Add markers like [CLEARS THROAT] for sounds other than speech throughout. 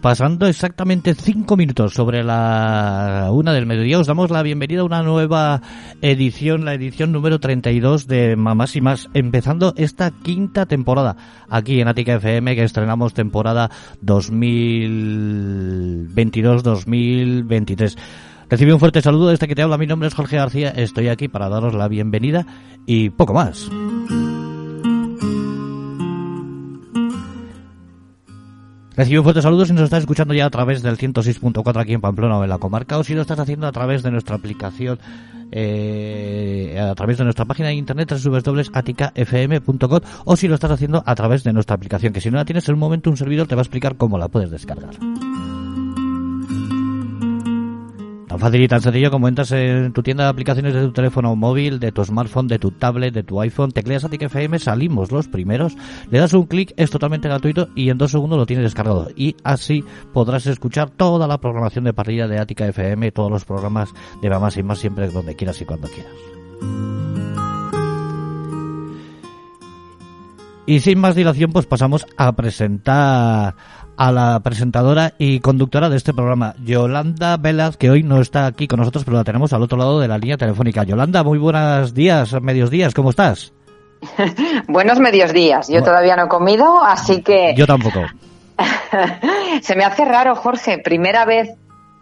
Pasando exactamente cinco minutos sobre la una del mediodía, os damos la bienvenida a una nueva edición, la edición número 32 de Mamás y Más, empezando esta quinta temporada aquí en Ática FM, que estrenamos temporada 2022-2023. Recibe un fuerte saludo desde que te habla. Mi nombre es Jorge García. Estoy aquí para daros la bienvenida y poco más. Recibe un fuerte saludo si nos estás escuchando ya a través del 106.4 aquí en Pamplona o en la comarca o si lo estás haciendo a través de nuestra aplicación, eh, a través de nuestra página de internet www.aticafm.com o si lo estás haciendo a través de nuestra aplicación, que si no la tienes en un momento un servidor te va a explicar cómo la puedes descargar. Tan fácil y tan sencillo como entras en tu tienda de aplicaciones de tu teléfono móvil, de tu smartphone, de tu tablet, de tu iPhone, tecleas Atic FM, salimos los primeros, le das un clic, es totalmente gratuito y en dos segundos lo tienes descargado. Y así podrás escuchar toda la programación de parrilla de Ática FM, todos los programas de Mamás y Más siempre donde quieras y cuando quieras. Y sin más dilación, pues pasamos a presentar a la presentadora y conductora de este programa, Yolanda Velas, que hoy no está aquí con nosotros, pero la tenemos al otro lado de la línea telefónica. Yolanda, muy buenos días, medios días, ¿cómo estás? [LAUGHS] Buenos medios días. Yo todavía no he comido, así que... [LAUGHS] Yo tampoco. [LAUGHS] Se me hace raro, Jorge. Primera vez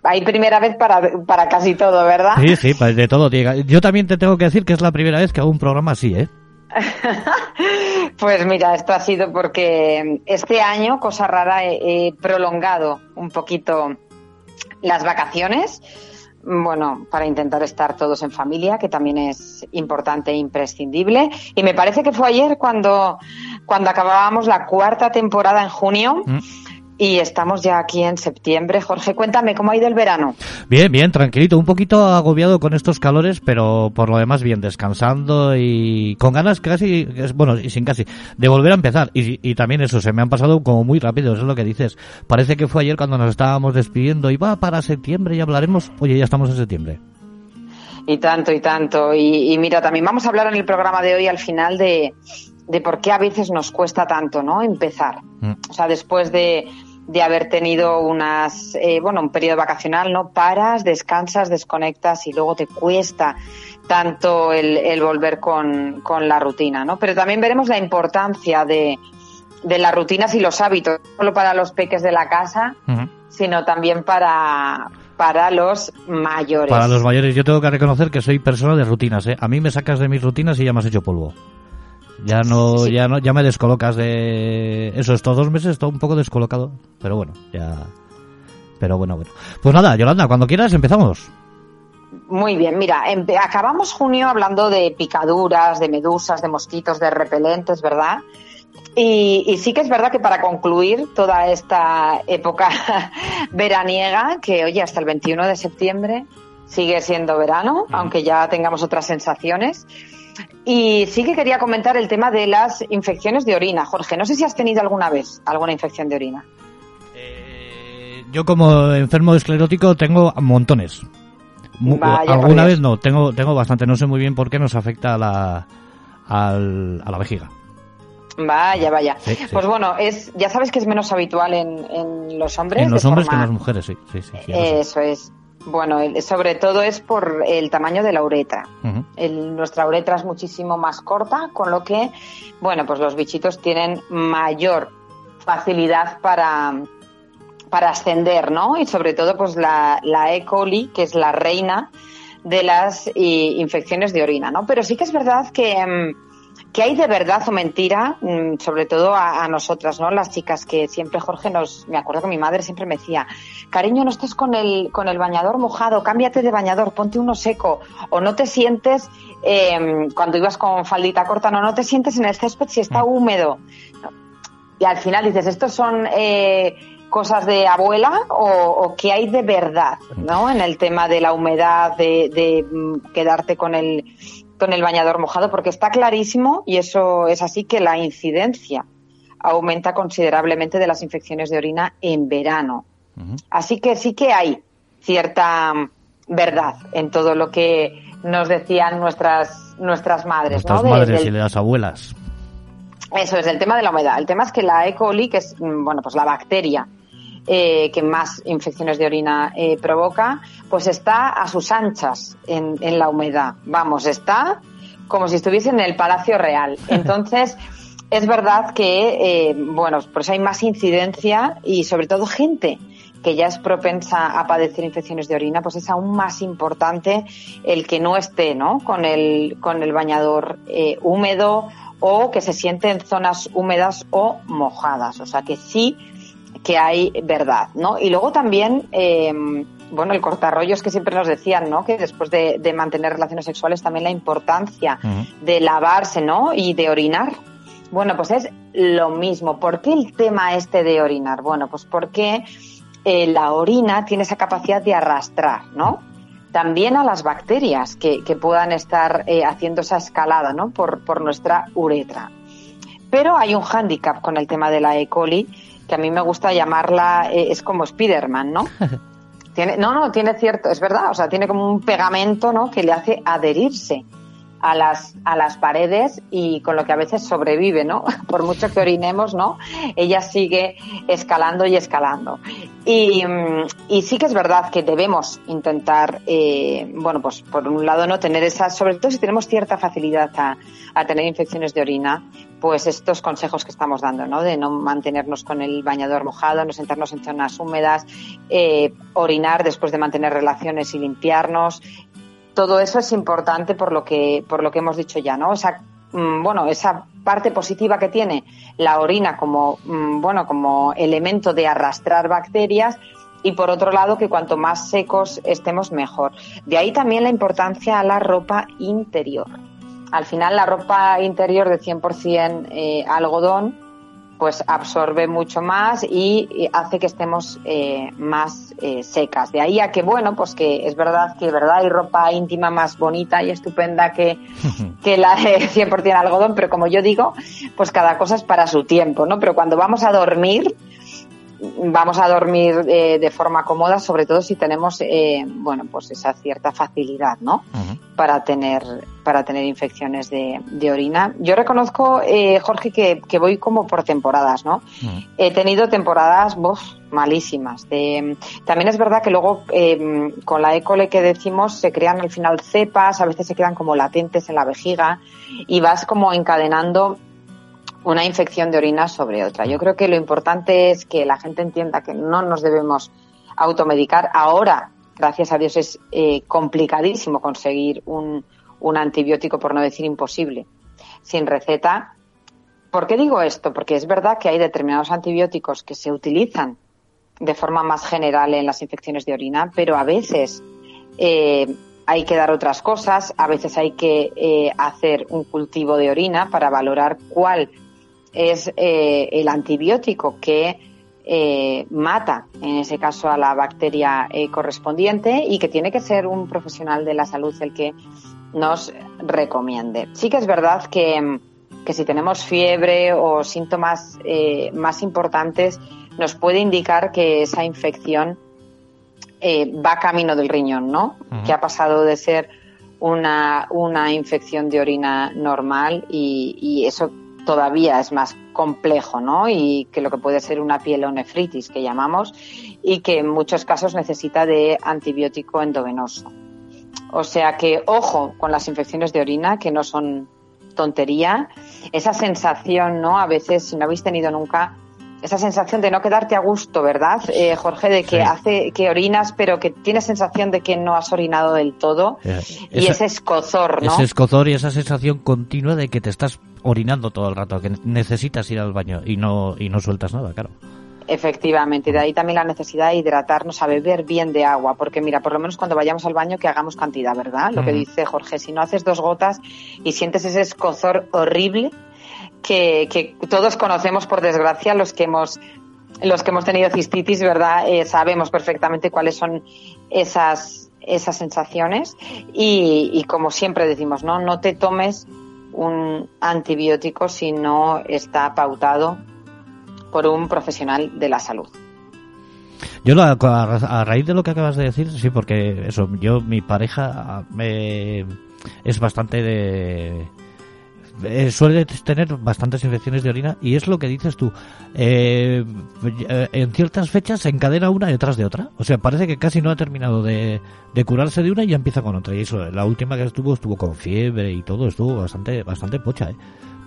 hay primera vez para, para casi todo, ¿verdad? Sí, sí, pues de todo. Yo también te tengo que decir que es la primera vez que hago un programa así, ¿eh? [LAUGHS] Pues mira, esto ha sido porque este año, cosa rara, he, prolongado un poquito las vacaciones. Bueno, para intentar estar todos en familia, que también es importante e imprescindible. Y me parece que fue ayer cuando, cuando acabábamos la cuarta temporada en junio. Mm. Y estamos ya aquí en septiembre. Jorge, cuéntame, ¿cómo ha ido el verano? Bien, bien, tranquilito. Un poquito agobiado con estos calores, pero por lo demás bien, descansando y con ganas casi, bueno, y sin casi, de volver a empezar. Y, y también eso, se me han pasado como muy rápido, eso es lo que dices. Parece que fue ayer cuando nos estábamos despidiendo y va para septiembre y hablaremos. Oye, ya estamos en septiembre. Y tanto, y tanto. Y, y mira, también vamos a hablar en el programa de hoy al final de, de por qué a veces nos cuesta tanto, ¿no? Empezar. Mm. O sea, después de de haber tenido unas, eh, bueno, un periodo vacacional, ¿no? Paras, descansas, desconectas y luego te cuesta tanto el, volver con, la rutina, ¿no? Pero también veremos la importancia de, de las rutinas y los hábitos, no solo para los peques de la casa, sino también para, para los mayores. Para los mayores, yo tengo que reconocer que soy persona de rutinas, ¿eh? A mí me sacas de mis rutinas y ya me has hecho polvo. Ya no, ya no, ya me descolocas de eso. Estos dos meses estoy un poco descolocado, pero bueno, ya. Pero bueno, bueno. Pues nada, Yolanda, cuando quieras empezamos. Muy bien, mira, acabamos junio hablando de picaduras, de medusas, de mosquitos, de repelentes, ¿verdad? Y, y, sí que es verdad que para concluir toda esta época [LAUGHS] veraniega, que oye, hasta el 21 de septiembre sigue siendo verano, aunque ya tengamos otras sensaciones, y sí que quería comentar el tema de las infecciones de orina. Jorge, no sé si has tenido alguna vez alguna infección de orina. Eh, yo como enfermo esclerótico tengo montones. alguna vez no, tengo, tengo bastante. No sé muy bien por qué nos afecta a la, a la vejiga. Vaya, vaya. Pues bueno, es, ya sabes que es menos habitual en, en los hombres. En los hombres que en las mujeres, sí. sí, sí Eso es. Bueno, sobre todo es por el tamaño de la uretra. nuestra uretra es muchísimo más corta, con lo que, bueno, pues los bichitos tienen mayor facilidad para, para ascender, ¿no? Y sobre todo, pues la, la E. coli, que es la reina de las infecciones de orina, ¿no? Pero sí que es verdad que mm, ¿Qué hay de verdad o mentira? Mm, sobre todo a, a, nosotras, ¿no? Las chicas que siempre Jorge nos, me acuerdo que mi madre siempre me decía, cariño, no estés con el, con el bañador mojado, cámbiate de bañador, ponte uno seco, o no te sientes, eh, cuando ibas con faldita corta, no, no te sientes en el césped si está húmedo. Y al final dices, estos son, eh, cosas de abuela o, o que hay de verdad, ¿no? En el tema de la humedad, de, de mm, quedarte con el, con el bañador mojado, porque está clarísimo, y eso es así, que la incidencia aumenta considerablemente de las infecciones de orina en verano. Así que sí que hay cierta mm, verdad en todo lo que nos decían nuestras nuestras madres, Nuestras ¿no? Madres del- y las abuelas. eso es el tema de la humedad. El tema es que la E. coli, que es mm, bueno, pues la bacteria eh, que más infecciones de orina eh, provoca, pues está a sus anchas en, en la humedad. Vamos, está como si estuviese en el Palacio Real. [LAUGHS] Entonces, es verdad que, eh, bueno, pues hay más incidencia y sobre todo gente que ya es propensa a padecer infecciones de orina, pues es aún más importante el que no esté, ¿no? Con el, con el bañador eh, húmedo o que se siente en zonas húmedas o mojadas. O sea que sí que hay verdad, ¿no? Y luego también, eh, bueno, el cortarrollos que siempre nos decían, ¿no? Que después de, de mantener relaciones sexuales también la importancia de lavarse, ¿no? Y de orinar. Bueno, pues es lo mismo. ¿Por qué el tema este de orinar? Bueno, pues porque eh, la orina tiene esa capacidad de arrastrar, ¿no? También a las bacterias que, que puedan estar eh, haciendo esa escalada, ¿no? Por, por nuestra uretra. Pero hay un hándicap con el tema de la E. coli, que a mí me gusta llamarla, eh, es como Spiderman, ¿no? [LAUGHS] Tiene, no, no, tiene cierto, es verdad, o sea, tiene como un pegamento, ¿no? Que le hace adherirse a las, a las paredes y con lo que a veces sobrevive, ¿no? [LAUGHS] Por mucho que orinemos, ¿no? Ella sigue escalando y escalando. Y, mm, y sí que es verdad que debemos intentar, eh, bueno, pues por un lado no tener esas, sobre todo si tenemos cierta facilidad a, a tener infecciones de orina, pues estos consejos que estamos dando, ¿no? De no mantenernos con el bañador mojado, no sentarnos en zonas húmedas, eh, orinar después de mantener relaciones y limpiarnos. Todo eso es importante por lo que, por lo que hemos dicho ya, ¿no? Esa, mm, bueno, esa parte positiva que tiene la orina como, mm, bueno, como elemento de arrastrar bacterias y por otro lado que cuanto más secos estemos mejor. De ahí también la importancia a la ropa interior. Al final la ropa interior de 100% eh, algodón pues absorbe mucho más y, hace que estemos eh, más eh, secas. De ahí a que, bueno, pues que es verdad que verdad hay ropa íntima más bonita y estupenda que, [LAUGHS] que la de 100% algodón, pero como yo digo, pues cada cosa es para su tiempo, ¿no? Pero cuando vamos a dormir, vamos a dormir eh, de forma cómoda, sobre todo si tenemos, eh, bueno, pues esa cierta facilidad, ¿no? Para tener, para tener infecciones de, de orina. Yo reconozco, eh, Jorge, que, que voy como por temporadas, ¿no? He tenido temporadas uf, malísimas. De, también es verdad que luego eh, con la E. coli que decimos se crean al final cepas, a veces se quedan como latentes en la vejiga y vas como encadenando una infección de orina sobre otra. Yo creo que lo importante es que la gente entienda que no nos debemos automedicar. Ahora, gracias a Dios, es eh, complicadísimo conseguir un, un antibiótico, por no decir imposible, sin receta. ¿Por qué digo esto? Porque es verdad que hay determinados antibióticos que se utilizan de forma más general en las infecciones de orina, pero a veces eh, hay que dar otras cosas, a veces hay que eh, hacer un cultivo de orina para valorar cuál es eh, el antibiótico que eh, mata, en ese caso, a la bacteria eh, correspondiente y que tiene que ser un profesional de la salud el que nos recomiende. Sí que es verdad que, que si tenemos fiebre o síntomas más importantes, nos puede indicar que esa infección va camino del riñón, ¿no? Que ha pasado de ser una, una infección de orina normal y, y eso todavía es más complejo, ¿no? Y que lo que puede ser una pielonefritis que llamamos y que en muchos casos necesita de antibiótico endovenoso. O sea que ojo con las infecciones de orina que no son tontería. Esa sensación, ¿no? A veces si no habéis tenido nunca esa sensación de no quedarte a gusto, ¿verdad, eh, Jorge? De que hace que orinas, pero que tienes sensación de que no has orinado del todo. Eh, y ese escozor, ¿no? Ese escozor y esa sensación continua de que te estás orinando todo el rato, que necesitas ir al baño y no, y no sueltas nada, claro. Efectivamente, de ahí también la necesidad de hidratarnos, a beber bien de agua, porque mira, por lo menos cuando vayamos al baño que hagamos cantidad, ¿verdad? Lo que dice Jorge, si no haces dos gotas y sientes ese escozor horrible que, todos conocemos por desgracia, los que hemos los que hemos tenido cistitis, ¿verdad? Eh, sabemos perfectamente cuáles son esas esas sensaciones y, como siempre decimos, no, no te tomes un antibiótico si no está pautado por un profesional de la salud. Yo a, raíz de lo que acabas de decir, sí, porque eso, yo, mi pareja me, es bastante. Eh, suele tener bastantes infecciones de orina y es lo que dices tú. Eh, en ciertas fechas se encadena una detrás de otra. O sea, parece que casi no ha terminado de, de curarse de una y ya empieza con otra. Y eso, la última que estuvo, estuvo con fiebre y todo, estuvo bastante, bastante pocha, ¿eh?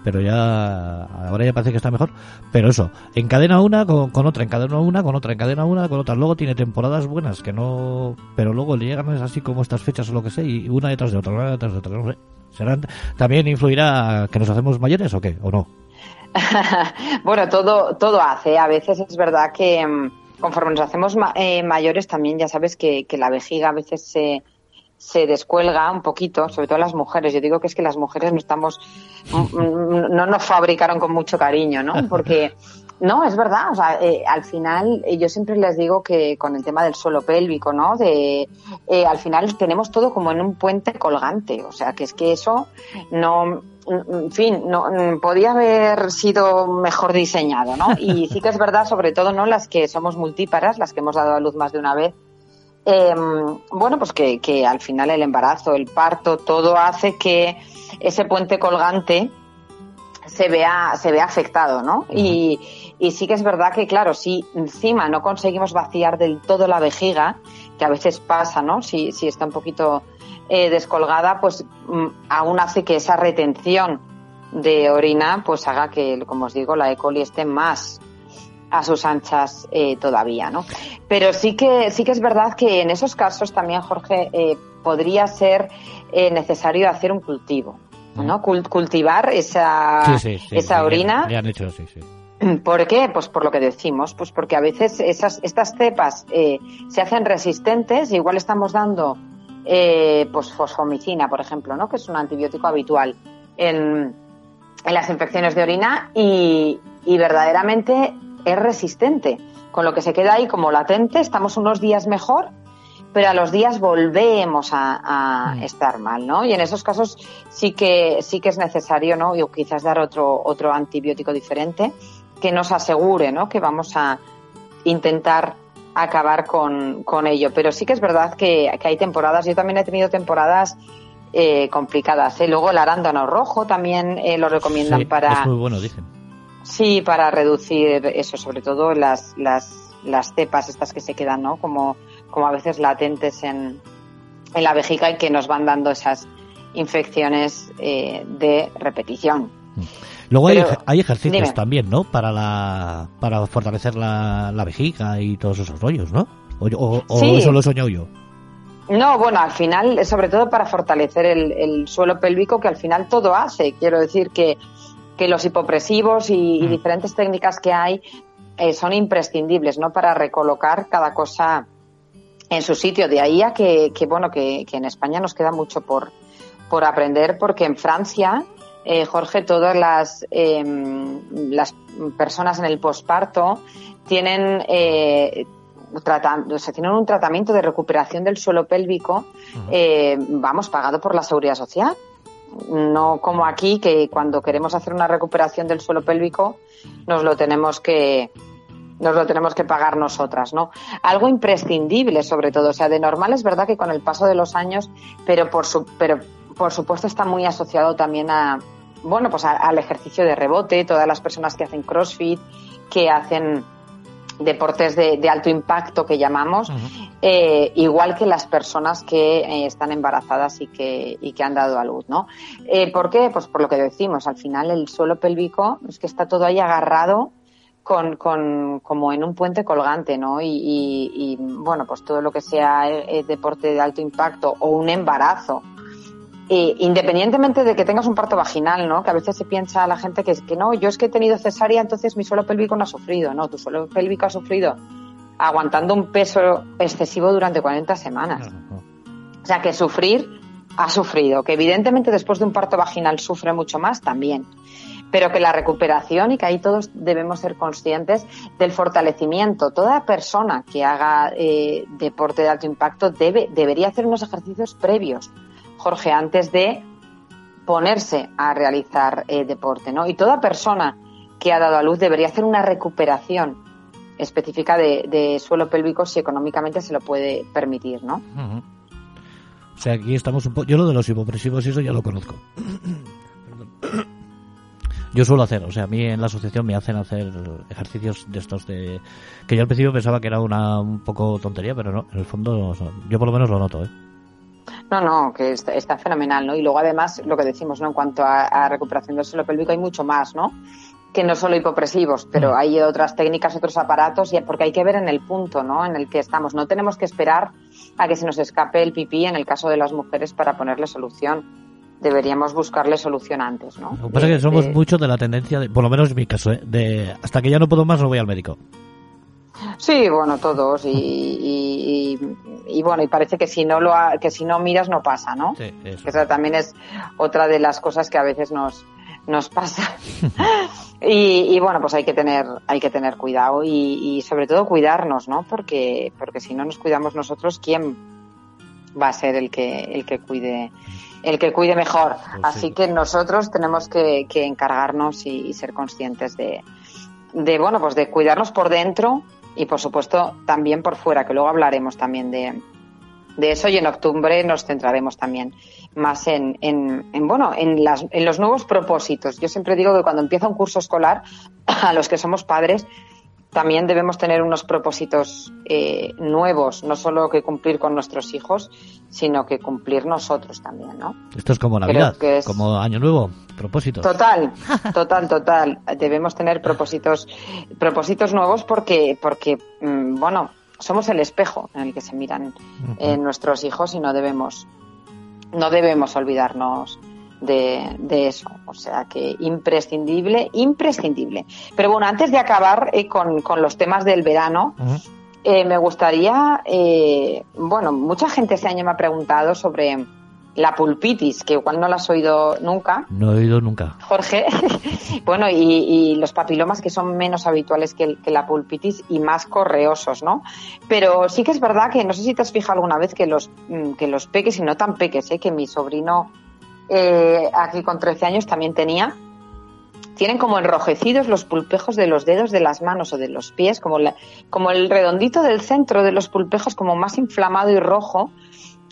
Pero ya ahora ya parece que está mejor. Pero eso, encadena una con, con, otra, encadena una con otra, encadena una con otra. Luego tiene temporadas buenas que no, pero luego le llegan así como estas fechas o lo que sé y una detrás de otra, una detrás de otra, no sé. ¿Serán, ¿También influirá que nos hacemos mayores o qué? ¿O no? [LAUGHS] bueno, todo, todo hace. A veces es verdad que mm, conforme nos hacemos eh, mayores también ya sabes que la vejiga a veces se se descuelga un poquito, sobre todo las mujeres. Yo digo que es que las mujeres no estamos, mm, mm, no nos fabricaron con mucho cariño, ¿no? [LAUGHS] Porque no, es verdad. O sea, eh, al final, eh, yo siempre les digo que con el tema del suelo pélvico, ¿no? De, eh, al final tenemos todo como en un puente colgante. O sea, que es que eso no, en fin, no, podía haber sido mejor diseñado, ¿no? Y sí que es verdad, sobre todo, ¿no? Las que somos multíparas, las que hemos dado a luz más de una vez, eh, bueno, pues que, que, al final el embarazo, el parto, todo hace que ese puente colgante se vea, se vea afectado, ¿no? Y, y sí que es verdad que, claro, si encima no conseguimos vaciar del todo la vejiga, que a veces pasa, ¿no? Si, si está un poquito eh, descolgada, pues mm, aún hace que esa retención de orina, pues haga que, como os digo, la E. coli esté más, a sus anchas eh, todavía, ¿no? Pero sí que sí que es verdad que en esos casos también, Jorge, eh, podría ser eh, necesario hacer un cultivo, ¿no? Mm. cultivar esa esa orina. han hecho, sí, sí. ¿Por qué? Pues por lo que decimos, pues porque a veces esas estas cepas se hacen resistentes, igual estamos dando pues fosfomicina, por ejemplo, ¿no? Que es un antibiótico habitual en, en las infecciones de orina y, y verdaderamente es resistente, con lo que se queda ahí como latente, estamos unos días mejor, pero a los días volvemos a, mm. estar mal, ¿no? Y en esos casos sí que sí que es necesario, ¿no? Y quizás dar otro otro antibiótico diferente que nos asegure, ¿no? Que vamos a intentar acabar con, con ello. Pero sí que es verdad que, hay temporadas. Yo también he tenido temporadas eh, complicadas. ¿eh? Luego el arándano rojo también eh, lo recomiendan para. Es muy bueno, dicen Sí, para reducir eso, sobre todo las, las, las cepas estas que se quedan, ¿no? Como, como a veces latentes en, en la vejiga y que nos van dando esas infecciones eh, de repetición. Luego hay, hay, ejercicios también, ¿no? Para la para fortalecer la, la vejiga y todos esos rollos, ¿no? O, o, eso lo he soñado yo. No, bueno, al final, sobre todo para fortalecer el, el, suelo pélvico, que al final todo hace. Quiero decir que que los hipopresivos y, mm. diferentes técnicas que hay eh, son imprescindibles, ¿no? Para recolocar cada cosa en su sitio. De ahí a que, bueno, que, en España nos queda mucho por, por aprender, porque en Francia, eh, Jorge, todas las, em, las personas en el posparto tienen, eh, tratando, o tienen un tratamiento de recuperación del suelo pélvico, eh, vamos, pagado por la seguridad social no como aquí, que cuando queremos hacer una recuperación del suelo pélvico nos lo tenemos que nos lo tenemos que pagar nosotras, ¿no? Algo imprescindible, sobre todo, o sea, de normal es verdad que con el paso de los años, pero por su, pero por supuesto está muy asociado también a, bueno, pues al ejercicio de rebote, todas las personas que hacen CrossFit, que hacen deportes de, alto impacto que llamamos, eh, igual que las personas que eh, están embarazadas y que, y que han dado a luz, ¿no? Eh, ¿Por qué? Pues por lo que decimos, al final el suelo pélvico es que está todo ahí agarrado con, con, como en un puente colgante, ¿no? Y, y, bueno, pues todo lo que sea eh, deporte de alto impacto o un embarazo, eh, independientemente de que tengas un parto vaginal, ¿no? Que a veces se piensa la gente que, que no, yo es que he tenido cesárea, entonces mi suelo pélvico no ha sufrido, no, tu suelo pélvico ha sufrido aguantando un peso excesivo durante 40 semanas. O sea que sufrir ha sufrido, que evidentemente después de un parto vaginal sufre mucho más también pero que la recuperación y que ahí todos debemos ser conscientes del fortalecimiento. Toda persona que haga eh, deporte de alto impacto debe, debería hacer unos ejercicios previos, Jorge, antes de ponerse a realizar eh, deporte, ¿no? Y toda persona que ha dado a luz debería hacer una recuperación específica de, suelo pélvico si económicamente se lo puede permitir, ¿no? O sea, aquí estamos un poco... Yo lo de los hipopresivos y eso ya lo conozco. [COUGHS] yo suelo hacer, o sea, a mí en la asociación me hacen hacer ejercicios de estos de que yo al principio pensaba que era una un poco tontería, pero no, en el fondo yo por lo menos lo noto, ¿eh? No, no, que está, fenomenal, ¿no? Y luego además lo que decimos, ¿no? En cuanto a, recuperación del suelo pélvico hay mucho más, ¿no? Que no solo hipopresivos, pero mm. hay otras técnicas, otros aparatos, y porque hay que ver en el punto, ¿no? En el que estamos. No tenemos que esperar a que se nos escape el pipí en el caso de las mujeres para ponerle solución deberíamos buscarle solución antes, ¿no? Lo que pasa es que somos muchos de la tendencia, de, por lo menos en mi caso, ¿eh? de hasta que ya no puedo más no voy al médico. Sí, bueno, todos y, y, bueno, y parece que si no lo que si no miras no pasa, ¿no? Sí, eso. Esa también es otra de las cosas que a veces nos nos pasa. [LAUGHS] y, bueno, pues hay que tener hay que tener cuidado y, sobre todo cuidarnos, ¿no? Porque porque si no nos cuidamos nosotros, ¿quién va a ser el que el que cuide el que cuide mejor. Pues Así que nosotros tenemos que, encargarnos y, ser conscientes de, de, bueno, pues de cuidarnos por dentro y, por supuesto, también por fuera, que luego hablaremos también de, de eso y en octubre nos centraremos también más en, en, en, bueno en, las, en los nuevos propósitos. Yo siempre digo que cuando empieza un curso escolar, [CLEARS THROAT] a los que somos padres, también debemos tener unos propósitos eh, nuevos, no solo que cumplir con nuestros hijos, sino que cumplir nosotros también, ¿no? Esto es como Navidad, como Año Nuevo, propósitos. Total, [LAUGHS] total, total. Debemos tener propósitos, propósitos nuevos porque, porque, mm, bueno, somos el espejo en el que se miran eh, nuestros hijos y no debemos, no debemos olvidarnos de, eso. O sea que imprescindible, imprescindible. Pero bueno, antes de acabar eh, con, con, los temas del verano, eh, me gustaría, eh, bueno, mucha gente este año me ha preguntado sobre la pulpitis, que igual no la has oído nunca. No he oído nunca. Jorge. [LAUGHS] bueno, y, los papilomas que son menos habituales que, que, la pulpitis y más correosos, ¿no? Pero sí que es verdad que no sé si te has fijado alguna vez que los, mm, que los peques y no tan peques, ¿eh? que mi sobrino eh, aquí con 13 años también tenía, tienen como enrojecidos los pulpejos de los dedos de las manos o de los pies, como, como el redondito del centro de los pulpejos, como más inflamado y rojo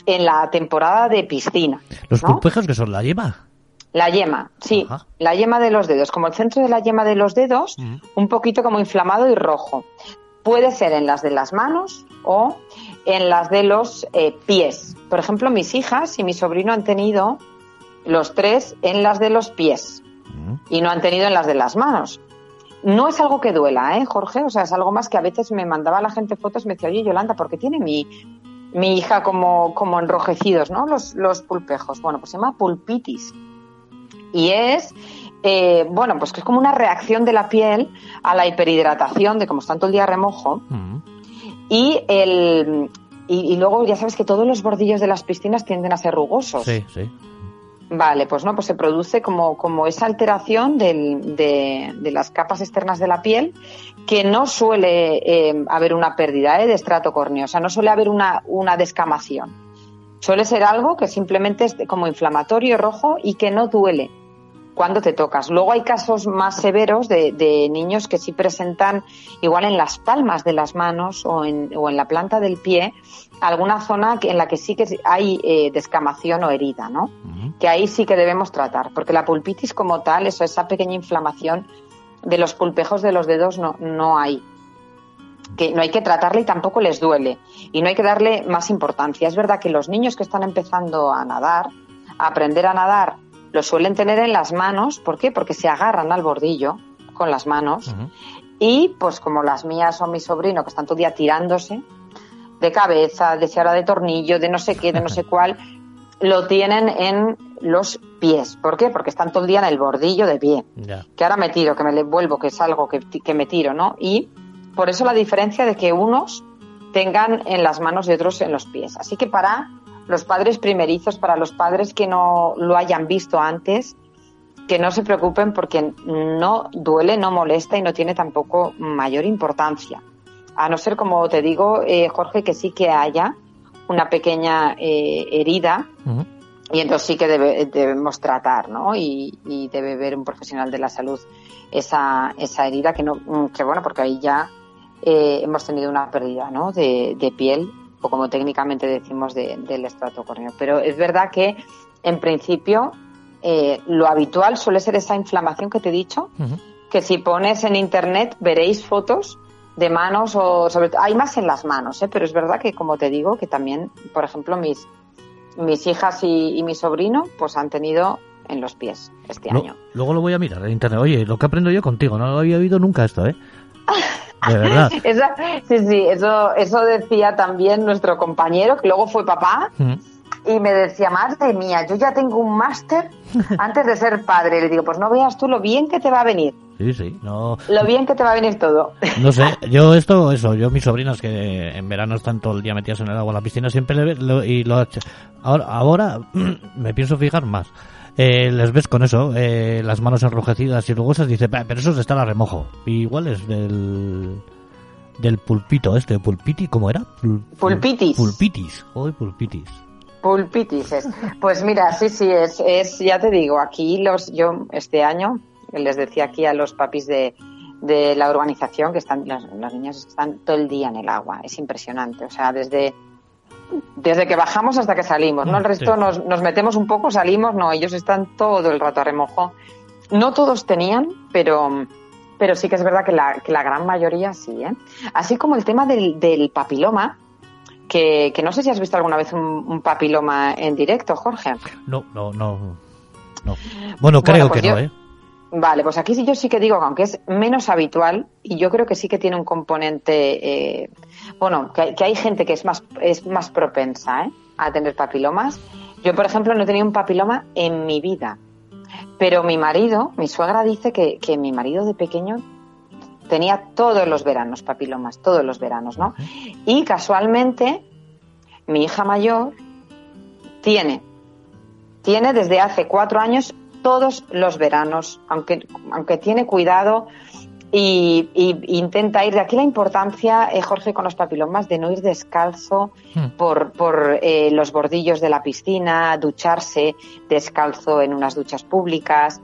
en la temporada de piscina. ¿Los pulpejos que son la yema? La yema, sí, la yema de los dedos, como el centro de la yema de los dedos, un poquito como inflamado y rojo. Puede ser en las de las manos o en las de los eh, pies. Por ejemplo, mis hijas y mi sobrino han tenido los tres en las de los pies y no han tenido en las de las manos. No es algo que duela, ¿eh, Jorge? O sea, es algo más que a veces me mandaba la gente fotos y me decía, oye, Yolanda, ¿por qué tiene mi, mi hija como, como enrojecidos, ¿no? Los, los pulpejos. Bueno, pues se llama pulpitis. Y es, eh, bueno, pues que es como una reacción de la piel a la hiperhidratación de como está todo el día remojo. Y el, y, y, luego ya sabes que todos los bordillos de las piscinas tienden a ser rugosos. Sí, sí. Vale, pues no, pues se produce como, como esa alteración del, de, de, las capas externas de la piel que no suele eh, haber una pérdida eh, de estrato córneo, o sea, no suele haber una, una descamación. Suele ser algo que simplemente es como inflamatorio, rojo y que no duele cuando te tocas. Luego hay casos más severos de, de, niños que sí presentan igual en las palmas de las manos o en, o en la planta del pie alguna zona en la que sí que hay eh, descamación o herida, ¿no? Que ahí sí que debemos tratar, porque la pulpitis como tal, eso, esa pequeña inflamación de los pulpejos de los dedos no, no hay. Que no hay que tratarle y tampoco les duele. Y no hay que darle más importancia. Es verdad que los niños que están empezando a nadar, a aprender a nadar, lo suelen tener en las manos. ¿Por qué? Porque se agarran al bordillo con las manos. Y pues como las mías o mi sobrino, que están todo el día tirándose de cabeza, de cerra de tornillo, de no sé qué, de no sé [LAUGHS] cuál, lo tienen en los pies. ¿Por qué? Porque están todo el día en el bordillo de pie. Que ahora me tiro, que me le vuelvo, que es algo que, que me tiro, ¿no? Y por eso la diferencia de que unos tengan en las manos y otros en los pies. Así que para los padres primerizos, para los padres que no lo hayan visto antes, que no se preocupen porque no duele, no molesta y no tiene tampoco mayor importancia. A no ser, como te digo, eh, Jorge, que sí que haya una pequeña eh, herida y entonces sí que debemos tratar, ¿no? Y, debe ver un profesional de la salud esa, esa herida que no, que bueno, porque ahí ya eh, hemos tenido una pérdida, ¿no? De, piel o como técnicamente decimos del estrato córneo. Pero es verdad que en principio eh, lo habitual suele ser esa inflamación que te he dicho, que si pones en internet veréis fotos de manos o sobre hay más en las manos, ¿eh? pero es verdad que como te digo que también, por ejemplo, mis mis hijas y, mi sobrino pues han tenido en los pies este año. Luego lo voy a mirar en internet. Oye, lo que aprendo yo contigo, no lo había oído nunca esto, ¿eh? [LAUGHS] De verdad. [LAUGHS] sí, sí, eso, eso decía también nuestro compañero, que luego fue papá y me decía, madre mía, yo ya tengo un máster [LAUGHS] antes de ser padre. Le digo, pues no veas tú lo bien que te va a venir. Sí, sí, no... Lo bien que te va a venir todo. No sé, [LAUGHS] yo esto, eso, yo mis sobrinas que en verano están todo el día metidas en el agua en la piscina, siempre le lo, y lo, ahora, ahora [CLEARS THROAT] me pienso fijar más. Eh, les ves con eso, eh, las manos enrojecidas y rugosas, dice, pero eso está a remojo. igual es del del pulpito este, pulpiti, ¿cómo era? pulpitis. Pulpitis, hoy pulpitis. Pulpitis es. Pues mira, sí, sí, es, es, ya te digo, aquí los, yo este año, les decía aquí a los papis de, de la urbanización que están, las, las niñas están todo el día en el agua, es impresionante, o sea, desde, desde que bajamos hasta que salimos, ¿no? El resto nos, nos metemos un poco, salimos, no, ellos están todo el rato a remojo. No todos tenían, pero, pero sí que es verdad que la, que la gran mayoría sí, ¿eh? Así como el tema del, del papiloma, que, no sé si has visto alguna vez un, papiloma en directo, Jorge. No, no, no. Bueno, creo pues que no, ¿eh? Vale, pues aquí sí yo sí que digo, aunque es menos habitual, y yo creo que sí que tiene un componente, eh, bueno, que, hay gente que es más, es más propensa ¿eh? a tener papilomas. Yo, por ejemplo, no he tenido un papiloma en mi vida, pero mi marido, mi suegra dice que, que mi marido de pequeño tenía todos los veranos papilomas, todos los veranos, ¿no? Y casualmente mi hija mayor tiene, tiene desde hace cuatro años todos los veranos, aunque, aunque tiene cuidado y, intenta ir. De aquí la importancia, eh, Jorge, con los papilomas, de no ir descalzo hmm. por, por eh, los bordillos de la piscina, ducharse descalzo en unas duchas públicas,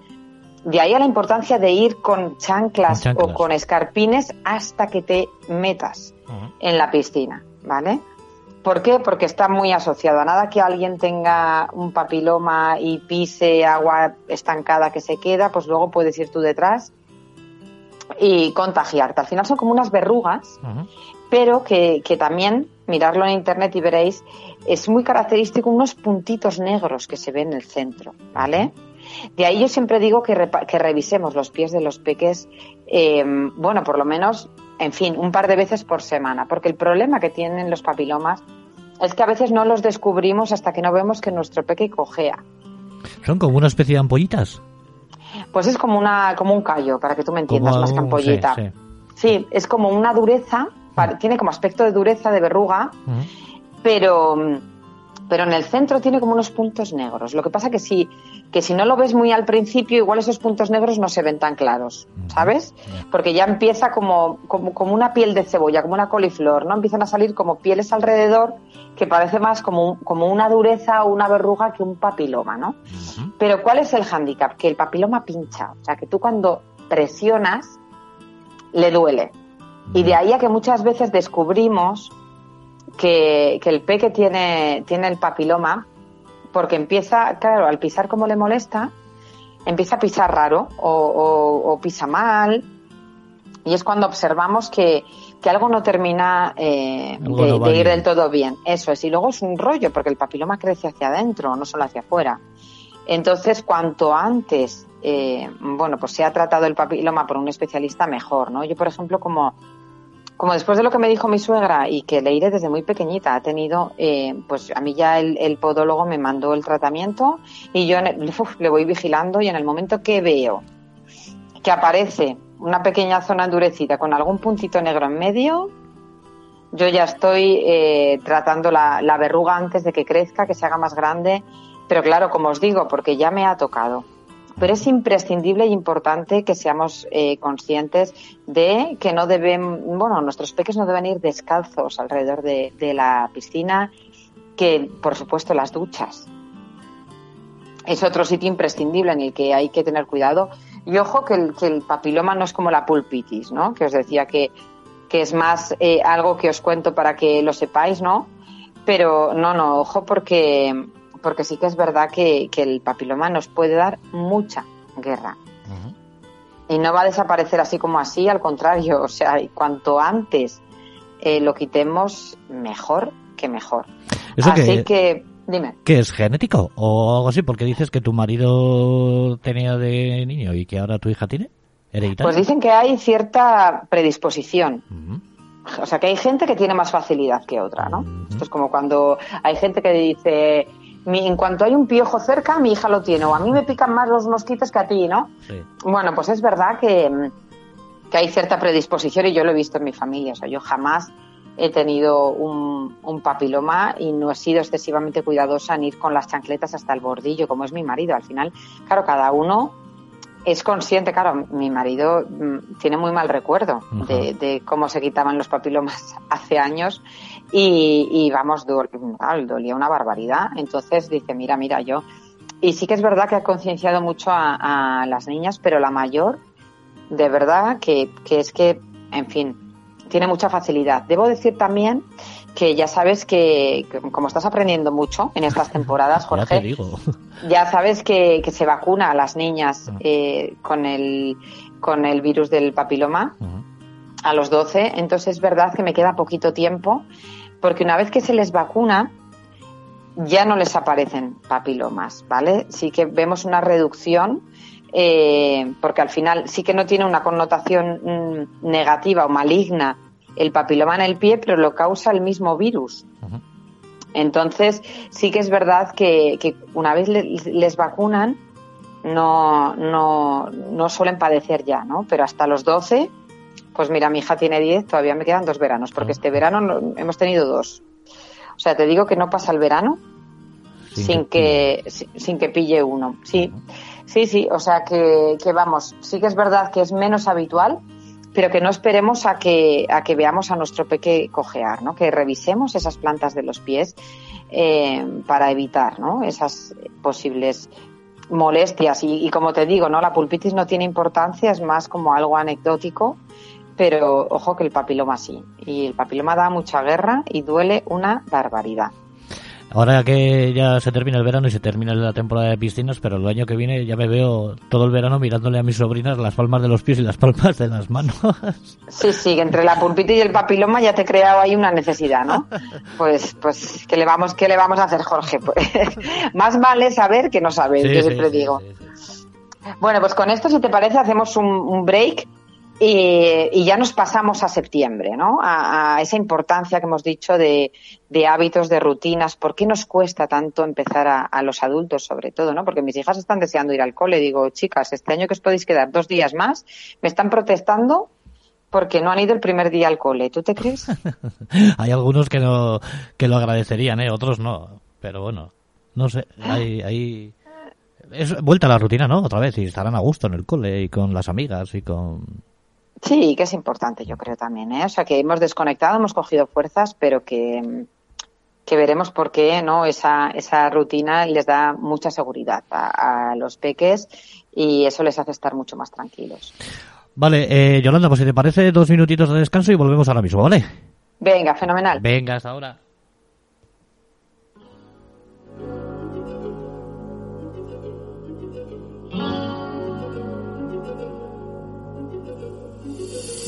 de ahí a la importancia de ir con chanclas, o con escarpines hasta que te metas en la piscina, ¿vale? ¿Por qué? Porque está muy asociado a nada que alguien tenga un papiloma y pise agua estancada que se queda, pues luego puedes ir tú detrás y contagiarte. Al final son como unas verrugas, pero que, que, también, mirarlo en internet y veréis, es muy característico unos puntitos negros que se ven en el centro, ¿vale? De ahí yo siempre digo que, revisemos los pies de los peques, em, bueno, por lo menos, en fin, un par de veces por semana, porque el problema que tienen los papilomas es que a veces no los descubrimos hasta que no vemos que nuestro peque cojea. ¿Son como una especie de ampollitas? Pues es como una como un callo, para que tú me entiendas, más que ampollita. Sí, es como una dureza, mm. tiene como aspecto de dureza, de verruga, mm. pero pero en el centro tiene como unos puntos negros. Lo que pasa que si, que si no lo ves muy al principio, igual esos puntos negros no se ven tan claros, ¿sabes? Porque ya empieza como, como, como una piel de cebolla, como una coliflor, ¿no? Empiezan a salir como pieles alrededor que parece más como, como una dureza o una verruga que un papiloma, ¿no? Pero ¿cuál es el hándicap? Que el papiloma pincha. O sea, que tú cuando presionas, le duele. Y de ahí a que muchas veces descubrimos que, el peque tiene, tiene el papiloma porque empieza, claro, al pisar como le molesta, empieza a pisar raro o, pisa mal y es cuando observamos que, algo no termina eh, de, ir del todo bien. Eso es. Y luego es un rollo porque el papiloma crece hacia adentro, no solo hacia afuera. Entonces, cuanto antes eh, bueno, pues se ha tratado el papiloma por un especialista mejor, ¿no? Yo, por ejemplo, como, como después de lo que me dijo mi suegra y que Leire desde muy pequeñita ha tenido, eh, pues a mí ya el, podólogo me mandó el tratamiento y yo [LAUGHS] le voy vigilando y en el momento que veo que aparece una pequeña zona endurecida con algún puntito negro en medio, yo ya estoy eh, tratando la verruga antes de que crezca, que se haga más grande. Pero claro, como os digo, porque ya me ha tocado. Pero es imprescindible e importante que seamos eh, conscientes de que no deben, bueno, nuestros peques no deben ir descalzos alrededor de, la piscina, que por supuesto las duchas. Es otro sitio imprescindible en el que hay que tener cuidado. Y ojo que el, papiloma no es como la pulpitis, ¿no? Que os decía que, que es más eh, algo que os cuento para que lo sepáis, ¿no? Pero no, no, ojo porque porque sí que es verdad que, el papiloma nos puede dar mucha guerra. Y no va a desaparecer así como así, al contrario, [LAUGHS] o sea, cuanto antes eh, lo quitemos, mejor que mejor. así que, dime. ¿Qué es genético o algo así? Porque dices que tu marido tenía de niño y que ahora tu hija tiene. Pues dicen que hay cierta predisposición. O sea, que hay gente que tiene más facilidad que otra, ¿no? Esto es como cuando hay gente que dice, en cuanto hay un piojo cerca, mi hija lo tiene, o a mí me pican más los mosquitos que a ti, ¿no? Bueno, pues es verdad que, que, hay cierta predisposición y yo lo he visto en mi familia, o sea, yo jamás he tenido un, un, papiloma y no he sido excesivamente cuidadosa en ir con las chancletas hasta el bordillo, como es mi marido. Al final, claro, cada uno es consciente, claro, mi marido mm, tiene muy mal recuerdo de, de, cómo se quitaban los papilomas [LAUGHS] hace años y, y vamos, dolía una barbaridad. Entonces dice, mira, mira, yo. Y sí que es verdad que ha concienciado mucho a, a, las niñas, pero la mayor, de verdad, que, que es que, en fin, tiene mucha facilidad. Debo decir también que ya sabes que, como estás aprendiendo mucho en estas temporadas, [LAUGHS] Jorge, [LAUGHS] ya, sabes que, que, se vacuna a las niñas eh, con, el, con el virus del papiloma a los 12. Entonces es verdad que me queda poquito tiempo, porque una vez que se les vacuna, ya no les aparecen papilomas, ¿vale? Sí que vemos una reducción, eh, porque al final sí que no tiene una connotación mm, negativa o maligna el papiloma en el pie, pero lo causa el mismo virus. Entonces, sí que es verdad que, que una vez les vacunan, no, no, no suelen padecer ya, ¿no? Pero hasta los 12 pues mira, mi hija tiene 10, todavía me quedan dos veranos, porque este verano hemos tenido dos. O sea, te digo que no pasa el verano sin, que, sin que pille uno. Sí, sí, sí. O sea que, que vamos, sí que es verdad que es menos habitual, pero que no esperemos a que, a que veamos a nuestro peque cojear, ¿no? Que revisemos esas plantas de los pies eh, para evitar, ¿no? Esas posibles molestias. Y, y, como te digo, ¿no? La pulpitis no tiene importancia, es más como algo anecdótico pero ojo que el papiloma sí. Y el papiloma da mucha guerra y duele una barbaridad. Ahora que ya se termina el verano y se termina la temporada de piscinas, pero el año que viene ya me veo todo el verano mirándole a mis sobrinas las palmas de los pies y las palmas de las manos. Sí, sí, entre la pulpita y el papiloma ya te he creado ahí una necesidad, ¿no? Pues, pues, ¿qué le vamos, qué le vamos a hacer, Jorge? Pues, [LAUGHS] más vale saber que no saber, yo siempre digo. Bueno, pues con esto, si te parece, hacemos un break y, ya nos pasamos a septiembre, ¿no? A, esa importancia que hemos dicho de, hábitos, de rutinas. ¿Por qué nos cuesta tanto empezar a, los adultos, sobre todo, ¿no? Porque mis hijas están deseando ir al cole. Digo, chicas, este año que os podéis quedar dos días más, me están protestando porque no han ido el primer día al cole. ¿Tú te crees? [LAUGHS] hay algunos que no que lo agradecerían, ¿eh? Otros no. Pero bueno, no sé. Hay, hay... Es vuelta a la rutina, ¿no? Otra vez. Y estarán a gusto en el cole y con las amigas y con Sí, que es importante, yo creo también. ¿eh? O sea, que hemos desconectado, hemos cogido fuerzas, pero que, que veremos por qué no esa, esa rutina les da mucha seguridad a, los peques y eso les hace estar mucho más tranquilos. Vale, eh, Yolanda, pues si te parece, dos minutitos de descanso y volvemos ahora mismo, ¿vale? Venga, fenomenal. Venga, hasta ahora.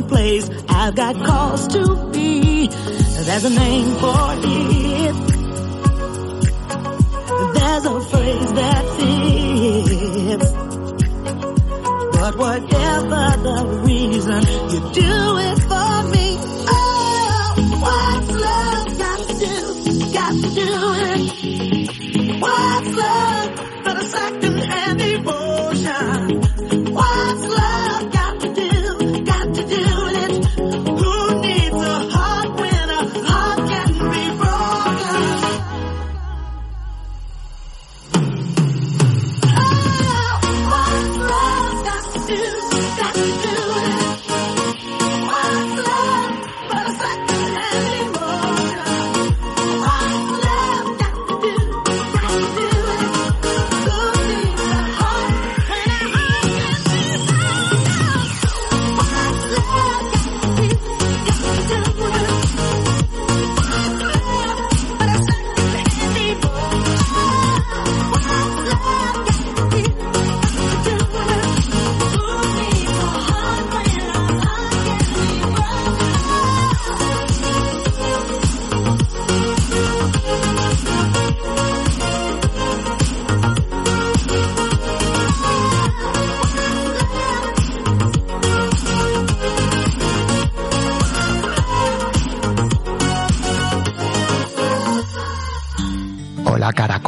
someplace. I've got cause to be. There's a name for it. There's a phrase that fits. But whatever the reason, you do it for me. Oh, what's love got to do? Got to do it. What's love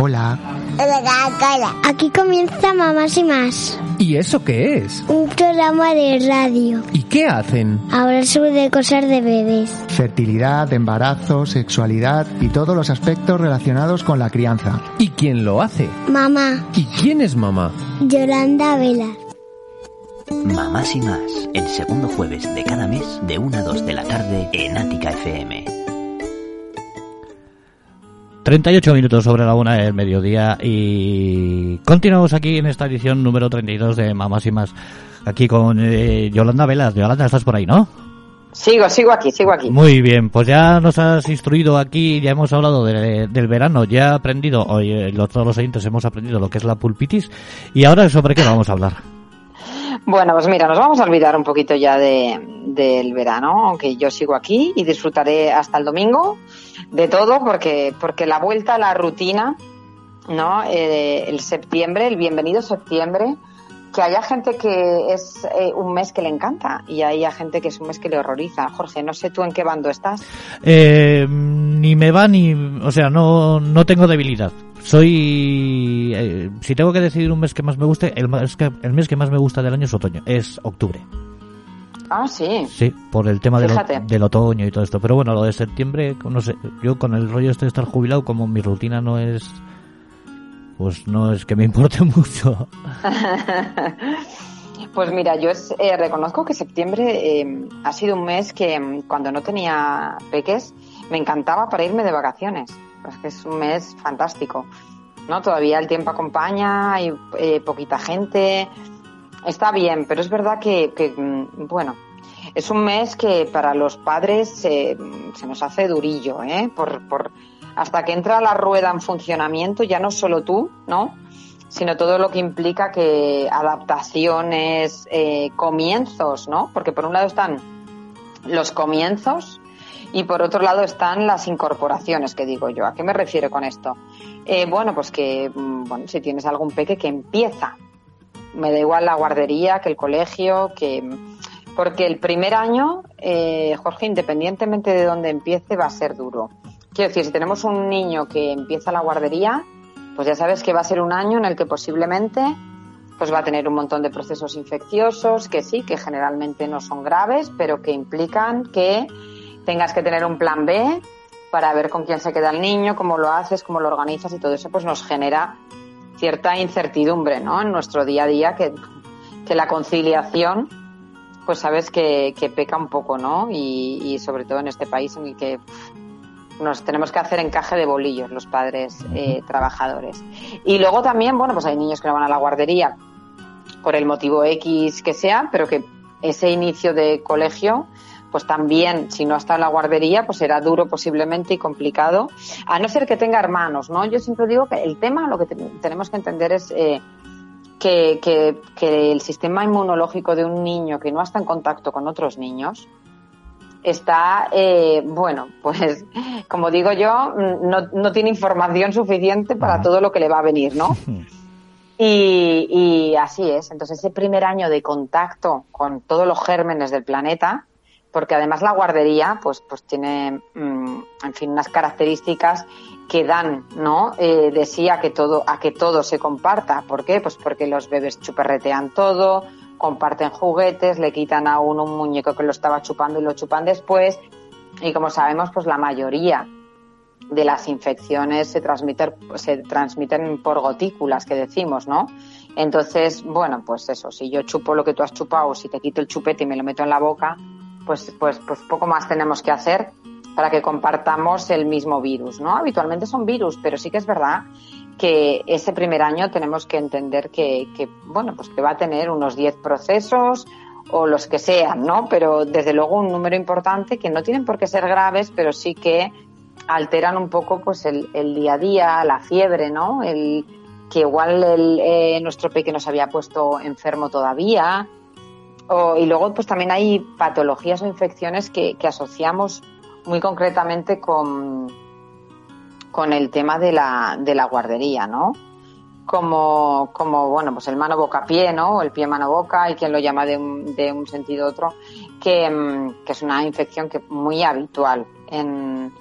Hola, Caracola. Hola, Aquí comienza Mamás y Más, ¿Y eso qué es? un programa de radio. ¿Y qué hacen? Hablar sobre cosas de bebés. Fertilidad, embarazo, sexualidad y todos los aspectos relacionados con la crianza. ¿Y quién lo hace? Mamá, ¿Y quién es mamá? Yolanda Vela. Mamás y más, el segundo jueves de cada mes de 1 a 2 de la tarde en Ática FM. 38 minutos sobre la una del mediodía y continuamos aquí en esta edición número 32 de Mamás y Más. Aquí con eh, Yolanda Velas. Yolanda, estás por ahí, ¿no? Sigo, sigo aquí, sigo aquí. Muy bien, pues ya nos has instruido aquí, ya hemos hablado de- del verano, ya he aprendido, hoy eh, los- todos los oyentes hemos aprendido lo que es la pulpitis y ahora sobre qué vamos a hablar. Bueno, pues mira, nos vamos a olvidar un poquito ya de, del verano, aunque yo sigo aquí y disfrutaré hasta el domingo de todo, porque, porque la vuelta a la rutina, ¿no? Eh, el septiembre, el bienvenido septiembre, que haya gente que es eh, un mes que le encanta y haya gente que es un mes que le horroriza. Jorge, no sé tú en qué bando estás. Eh, ni me va ni, o sea, no, no tengo debilidad. Soy, eh, si tengo que decidir un mes que más me guste, el, mes que, el mes que más me gusta del año es otoño, es octubre. Ah, sí. Sí, por el tema del, del otoño y todo esto. Pero bueno, lo de septiembre, no sé, yo con el rollo este de estar jubilado, como mi rutina no es, pues no es que me importe [LAUGHS] mucho. [LAUGHS] Pues mira, yo es- eh, reconozco que septiembre eh, ha sido un mes que mm, cuando no tenía peques me encantaba para irme de vacaciones. Pues que es un mes fantástico. ¿no? Todavía el tiempo acompaña, hay eh, poquita gente, está bien, pero es verdad que, que, mm, bueno, es un mes que para los padres se nos hace durillo, ¿eh? Por, por, hasta que entra la rueda en funcionamiento, ya no solo tú, ¿no? Sino todo lo que implica que adaptaciones, eh, comienzos, ¿no? Porque por un lado están los comienzos y por otro lado están las incorporaciones, que digo yo. ¿A qué me refiero con esto? Eh, bueno, pues que, mm, bueno, si tienes algún peque que empieza, me da igual la guardería, que el colegio, que porque el primer año, eh, Jorge, independientemente de dónde empiece, va a ser duro. Quiero decir, si tenemos un niño que empieza la guardería, pues ya sabes que va a ser un año en el que posiblemente pues va a tener un montón de procesos infecciosos que sí, que generalmente no son graves, pero que implican que tengas que tener un plan B para ver con quién se queda el niño, cómo lo haces, cómo lo organizas y todo eso pues nos genera cierta incertidumbre ¿no? en nuestro día a día que, que la conciliación pues sabes que, que peca un poco, ¿no? Y, y, sobre todo en este país en el que nos tenemos que hacer encaje de bolillos los padres eh, trabajadores. Y luego también, bueno, pues hay niños que no van a la guardería por el motivo X que sea, pero que ese inicio de colegio pues también, si no está en la guardería, pues será duro posiblemente y complicado, a no ser que tenga hermanos, ¿no? Yo siempre digo que el tema, lo que te tenemos que entender es eh, que, que, que, el sistema inmunológico de un niño que no está en contacto con otros niños está, eh, bueno, pues [LAUGHS] como digo yo, no, no, tiene información suficiente para todo lo que le va a venir, ¿no? [LAUGHS] Y, y así es. Entonces, ese primer año de contacto con todos los gérmenes del planeta, porque además la guardería pues pues tiene mmm, en fin unas características que dan no eh, de sí a que todo a que todo se comparta. ¿por qué? pues porque los bebés chuperretean todo comparten juguetes le quitan a uno un muñeco que lo estaba chupando y lo chupan después. Y como sabemos pues la mayoría de las infecciones se transmiten se transmiten por gotículas que decimos no entonces bueno pues eso si yo chupo lo que tú has chupado si te quito el chupete y me lo meto en la boca pues, pues, pues poco más tenemos que hacer para que compartamos el mismo virus, ¿no? Habitualmente son virus, pero sí que es verdad que ese primer año tenemos que entender que, que bueno, pues que va a tener unos 10 procesos o los que sean, ¿no? Pero desde luego un número importante que no tienen por qué ser graves, pero sí que alteran un poco pues el, día a día, la fiebre, ¿no? El que igual el, eh, nuestro pequeño nos había puesto enfermo todavía, y luego, pues también hay patologías o infecciones que, asociamos muy concretamente con, con el tema de la, de la guardería, ¿no? Como, como, bueno, pues el mano boca pie, ¿no? O el pie mano boca, hay quien lo llama de un, de un sentido otro, que, que es una infección que muy habitual en,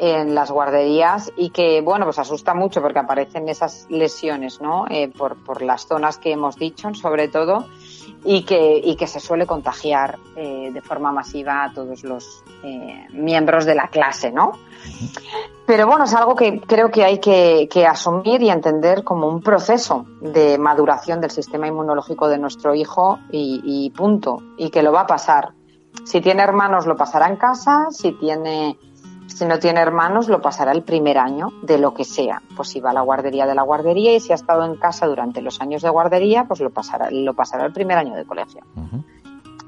en las guarderías y que, bueno, pues asusta mucho porque aparecen esas lesiones, ¿no? Eh, por, por las zonas que hemos dicho, sobre todo, y que, y que se suele contagiar eh, de forma masiva a todos los eh, miembros de la clase, ¿no? Pero bueno, es algo que creo que hay que, asumir y entender como un proceso de maduración del sistema inmunológico de nuestro hijo y, y punto. Y que lo va a pasar. Si tiene hermanos, lo pasará en casa. Si tiene si no tiene hermanos, lo pasará el primer año de lo que sea. Pues si va a la guardería de la guardería y si ha estado en casa durante los años de guardería, pues lo pasará, lo pasará el primer año de colegio. Uh -huh.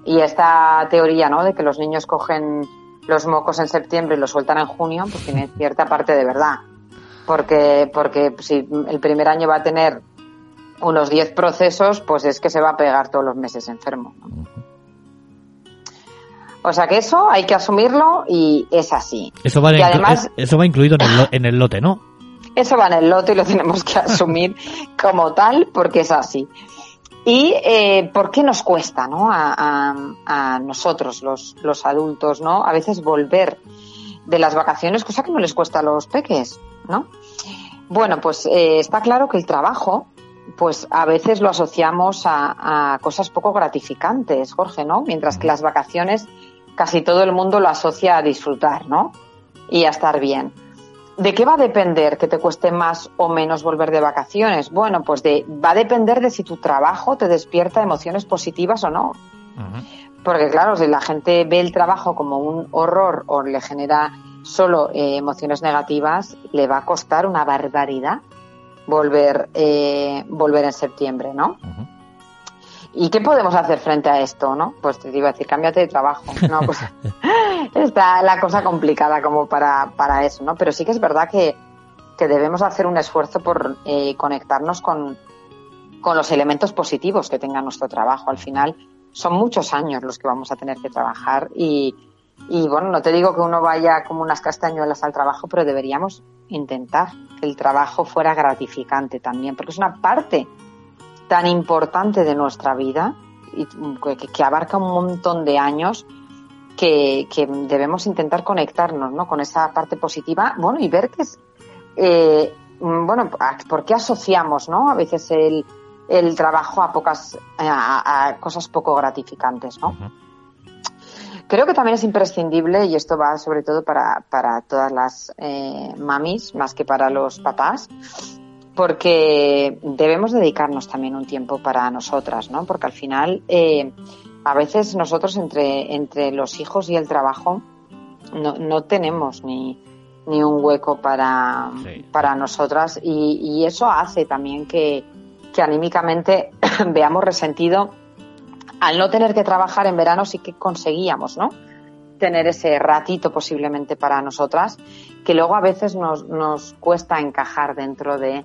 Y esta teoría, ¿no? De que los niños cogen los mocos en septiembre y los sueltan en junio, pues tiene [LAUGHS] cierta parte de verdad. Porque, porque si el primer año va a tener unos 10 procesos, pues es que se va a pegar todos los meses enfermo. ¿no? Uh -huh. O sea que eso hay que asumirlo y es así. Eso va, y además, eso va incluido en el, en el, lote, ¿no? Eso va en el lote y lo [LAUGHS] tenemos que asumir como tal porque es así. Y eh, por qué nos cuesta, ¿no? A, a, a, nosotros, los, los adultos, ¿no? A veces volver de las vacaciones, cosa que no les cuesta a los peques, ¿no? Bueno, pues eh, está claro que el trabajo, pues a veces lo asociamos a, a cosas poco gratificantes, Jorge, ¿no? Mientras que las vacaciones casi todo el mundo lo asocia a disfrutar, ¿no? Y a estar bien. ¿De qué va a depender que te cueste más o menos volver de vacaciones? Bueno, pues de, va a depender de si tu trabajo te despierta emociones positivas o no. Uh -huh. Porque claro, si la gente ve el trabajo como un horror o le genera solo eh, emociones negativas, le va a costar una barbaridad volver, eh, volver en septiembre, ¿no? Uh -huh. ¿Y qué podemos hacer frente a esto, no? Pues te iba a decir, cámbiate de trabajo. No, pues [LAUGHS] está la cosa complicada como para, para eso, ¿no? Pero sí que es verdad que, que debemos hacer un esfuerzo por eh, conectarnos con, con los elementos positivos que tenga nuestro trabajo. Al final son muchos años los que vamos a tener que trabajar y, y bueno, no te digo que uno vaya como unas castañuelas al trabajo, pero deberíamos intentar que el trabajo fuera gratificante también, porque es una parte tan importante de nuestra vida y que, que abarca un montón de años que, que, debemos intentar conectarnos ¿no? con esa parte positiva bueno y ver que es eh, bueno por qué asociamos ¿no? a veces el, el trabajo a pocas a, a cosas poco gratificantes ¿no? Uh -huh. Creo que también es imprescindible, y esto va sobre todo para, para todas las eh, mamis, más que para los papás, porque debemos dedicarnos también un tiempo para nosotras, ¿no? Porque al final, eh, a veces nosotros entre, entre los hijos y el trabajo no, no tenemos ni, ni un hueco para, sí. para nosotras y, y, eso hace también que, que anímicamente [COUGHS] veamos resentido al no tener que trabajar en verano sí que conseguíamos, ¿no? Tener ese ratito posiblemente para nosotras, que luego a veces nos, nos cuesta encajar dentro de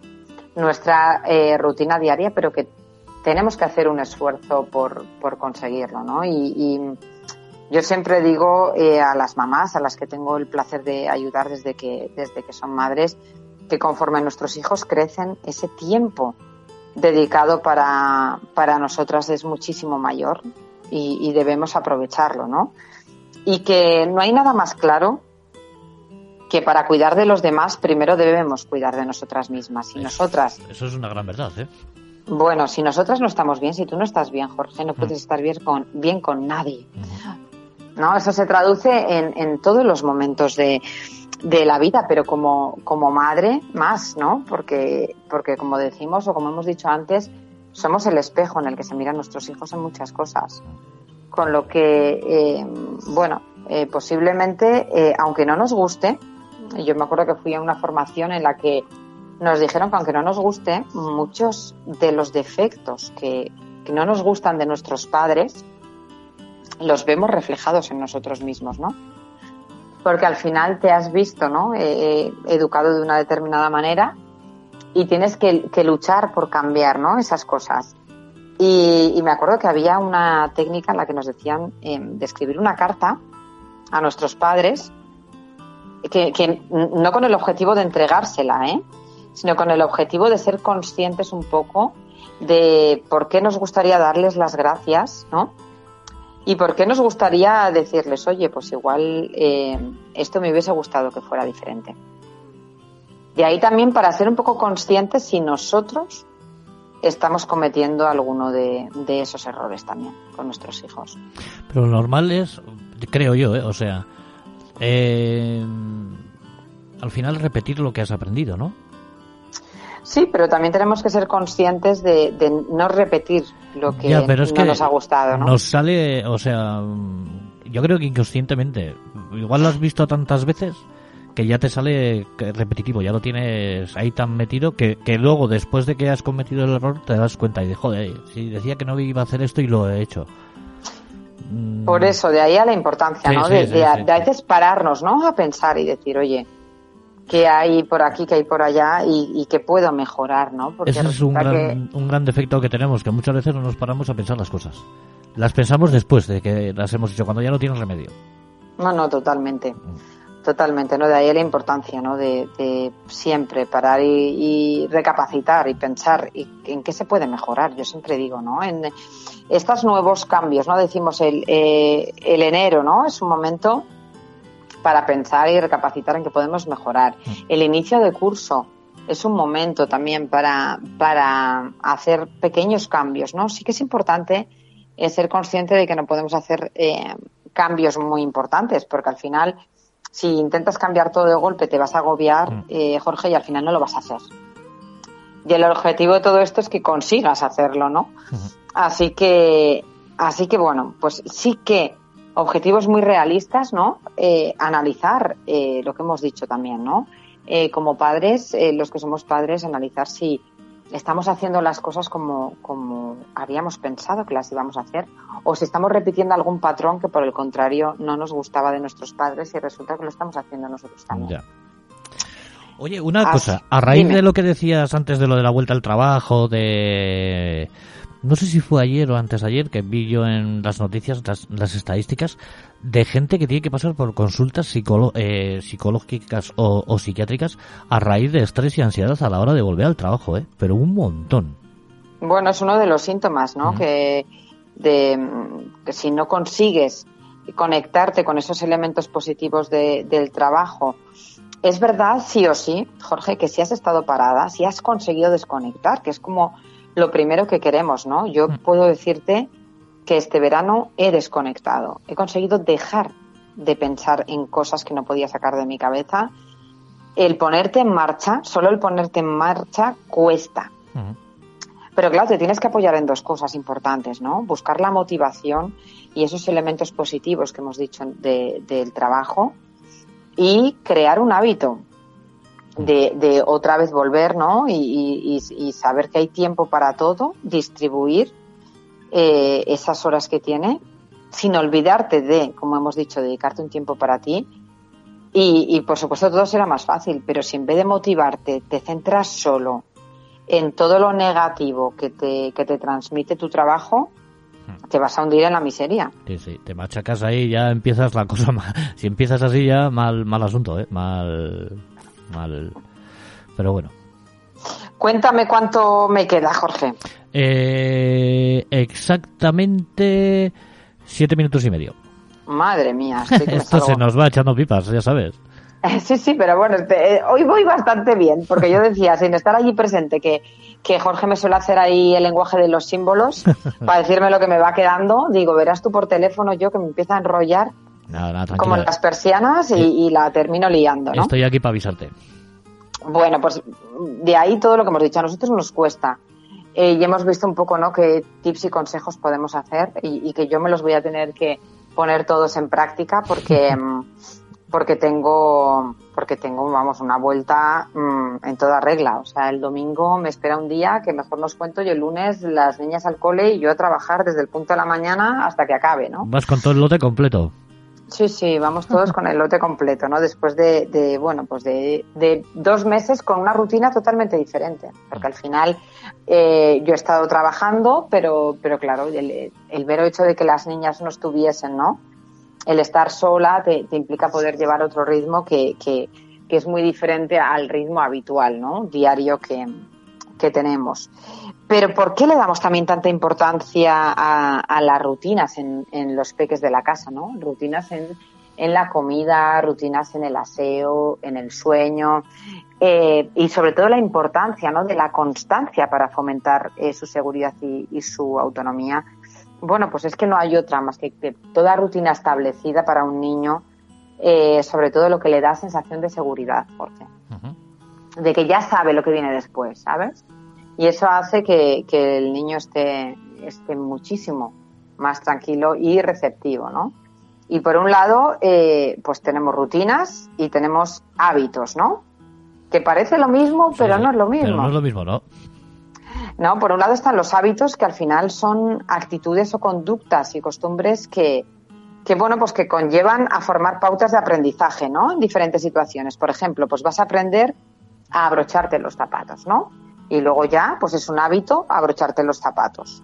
nuestra eh, rutina diaria, pero que tenemos que hacer un esfuerzo por, por conseguirlo, ¿no? Y, yo siempre digo eh, a las mamás, a las que tengo el placer de ayudar desde que, desde que son madres, que conforme nuestros hijos crecen, ese tiempo dedicado para, para nosotras es muchísimo mayor y, y, debemos aprovecharlo, ¿no? Y que no hay nada más claro que para cuidar de los demás primero debemos cuidar de nosotras mismas. Y eso, nosotras... Eso es una gran verdad, ¿eh? Bueno, si nosotras no estamos bien, si tú no estás bien, Jorge, no puedes mm. estar bien con, bien con nadie. Mm. ¿No? Eso se traduce en, en todos los momentos de, de la vida, pero como, como madre más, ¿no? Porque, porque como decimos o como hemos dicho antes, somos el espejo en el que se miran nuestros hijos en muchas cosas. Con lo que, eh, bueno, eh, posiblemente, eh, aunque no nos guste, yo me acuerdo que fui a una formación en la que nos dijeron que aunque no nos guste, muchos de los defectos que, no nos gustan de nuestros padres, los vemos reflejados en nosotros mismos, ¿no? porque al final te has visto, ¿no? Eh, educado de una determinada manera y tienes que, luchar por cambiar, ¿no? Esas cosas. Y, y, me acuerdo que había una técnica en la que nos decían eh, de escribir una carta a nuestros padres, que, no con el objetivo de entregársela, ¿eh? sino con el objetivo de ser conscientes un poco de por qué nos gustaría darles las gracias, ¿no? ¿Y por qué nos gustaría decirles, oye, pues igual eh, esto me hubiese gustado que fuera diferente? De ahí también para ser un poco conscientes si nosotros estamos cometiendo alguno de, de esos errores también con nuestros hijos. Pero lo normal es, creo yo, ¿eh? o sea, eh, al final repetir lo que has aprendido, ¿no? Sí, pero también tenemos que ser conscientes de, de no repetir lo que, ya, pero es no que nos ha gustado, ¿no? Nos sale, o sea, yo creo que inconscientemente, igual lo has visto tantas veces que ya te sale repetitivo, ya lo tienes ahí tan metido que, que luego después de que has cometido el error te das cuenta y de joder, si decía que no iba a hacer esto y lo he hecho. Por eso, de ahí a la importancia, Sí, ¿no? sí, de, sí, de a, de a veces pararnos, ¿no? A pensar y decir, oye, qué hay por aquí, qué hay por allá y, y qué puedo mejorar, ¿no? Porque Ese es un gran, un gran defecto que tenemos, que muchas veces no nos paramos a pensar las cosas. Las pensamos después de que las hemos hecho, cuando ya no tienen remedio. No, no, totalmente. Totalmente, ¿no? De ahí la importancia, ¿no? De, de siempre parar y, y, recapacitar y pensar y en qué se puede mejorar. Yo siempre digo, ¿no? En estos nuevos cambios, ¿no? Decimos el, eh, el enero, ¿no? Es un momento para pensar y recapacitar en qué podemos mejorar. El inicio de curso es un momento también para, para hacer pequeños cambios, ¿no? Sí que es importante eh, ser consciente de que no podemos hacer eh, cambios muy importantes, porque al final, si intentas cambiar todo de golpe, te vas a agobiar, eh, Jorge, y al final no lo vas a hacer. Y el objetivo de todo esto es que consigas hacerlo, ¿no? Así que, así que bueno, pues sí que objetivos muy realistas, ¿no? Eh, analizar eh, lo que hemos dicho también, ¿no? Eh, como padres, los que somos padres, analizar si estamos haciendo las cosas como, como habíamos pensado que las íbamos a hacer, o si estamos repitiendo algún patrón que por el contrario no nos gustaba de nuestros padres y resulta que lo estamos haciendo nosotros también. Ya. Oye, una cosa, a raíz dime. de lo que decías antes de lo de la vuelta al trabajo, de... No sé si fue ayer o antes de ayer que vi yo en las noticias, las, las estadísticas, de gente que tiene que pasar por consultas psicolo- eh, psicológicas o, o psiquiátricas a raíz de estrés y ansiedad a la hora de volver al trabajo, ¿eh? Pero un montón. Bueno, es uno de los síntomas, ¿no? Que, de, que si no consigues conectarte con esos elementos positivos de- del trabajo, es verdad, sí o sí, Jorge, que si has estado parada, si has conseguido desconectar, que es como lo primero que queremos, ¿no? Yo Mm. puedo decirte que este verano he desconectado, he conseguido dejar de pensar en cosas que no podía sacar de mi cabeza. El ponerte en marcha, solo el ponerte en marcha cuesta. Ujú. Pero claro, te tienes que apoyar en dos cosas importantes, ¿no? Buscar la motivación y esos elementos positivos que hemos dicho de- del trabajo y crear un hábito de, de otra vez volver, ¿no? Y, y- y- y saber que hay tiempo para todo, distribuir eh, esas horas que tiene, sin olvidarte de, como hemos dicho, dedicarte un tiempo para ti. Y, y, por supuesto todo será más fácil, pero si en vez de motivarte te centras solo en todo lo negativo que te, que te transmite tu trabajo, te vas a hundir en la miseria. Sí, sí, te machacas ahí ya empiezas la cosa [LAUGHS] mal. Si empiezas así ya, mal, mal asunto, ¿eh? Mal, mal. Pero bueno. Cuéntame cuánto me queda, Jorge. Eh, exactamente siete minutos y medio. Madre mía. [LAUGHS] que Esto se nos va echando pipas, ya sabes. [LAUGHS] Sí, sí, pero bueno, este, eh, hoy voy bastante bien, porque yo decía, sin estar allí presente, que, que Jorge me suele hacer ahí el lenguaje de los símbolos [LAUGHS] para decirme lo que me va quedando. Digo, verás tú por teléfono yo que me empieza a enrollar Nada, nada, como las persianas y, y la termino liando, ¿no? Estoy aquí para avisarte. Bueno, pues de ahí todo lo que hemos dicho. A nosotros nos cuesta. Eh, y hemos visto un poco, ¿no?, qué tips y consejos podemos hacer y, y que yo me los voy a tener que poner todos en práctica porque, [LAUGHS] mm, porque tengo, porque tengo, vamos, una vuelta mm, en toda regla. O sea, el domingo me espera un día que mejor nos cuento y el lunes las niñas al cole y yo a trabajar desde el punto de la mañana hasta que acabe, ¿no? Vas con todo el lote completo. Sí, sí, vamos todos con el lote completo, ¿no? Después de, de bueno, pues de, de dos meses con una rutina totalmente diferente. Porque al final eh, yo he estado trabajando, pero, pero claro, el, el hecho de que las niñas no estuviesen, ¿no? El estar sola te, te implica poder llevar otro ritmo que, que, que es muy diferente al ritmo habitual, ¿no? Diario que, que tenemos. Pero ¿por qué le damos también tanta importancia a, a las rutinas en, en, los peques de la casa, ¿no? Rutinas en, en, la comida, rutinas en el aseo, en el sueño eh, y sobre todo la importancia, ¿no? De la constancia para fomentar eh, su seguridad y, y, su autonomía. Bueno, pues es que no hay otra más que, que toda rutina establecida para un niño, eh, sobre todo lo que le da sensación de seguridad, Jorge. Uh -huh. De que ya sabe lo que viene después, ¿sabes? Y eso hace que, que el niño esté, esté, muchísimo más tranquilo y receptivo, ¿no? Y por un lado, eh, pues tenemos rutinas y tenemos hábitos, ¿no? Que parece lo mismo, pero sí, no es lo mismo. Pero no es lo mismo, ¿no? No, por un lado están los hábitos que al final son actitudes o conductas y costumbres que, que bueno, pues que conllevan a formar pautas de aprendizaje, ¿no? En diferentes situaciones. Por ejemplo, pues vas a aprender a abrocharte los zapatos, ¿no? Y luego ya, pues es un hábito abrocharte los zapatos.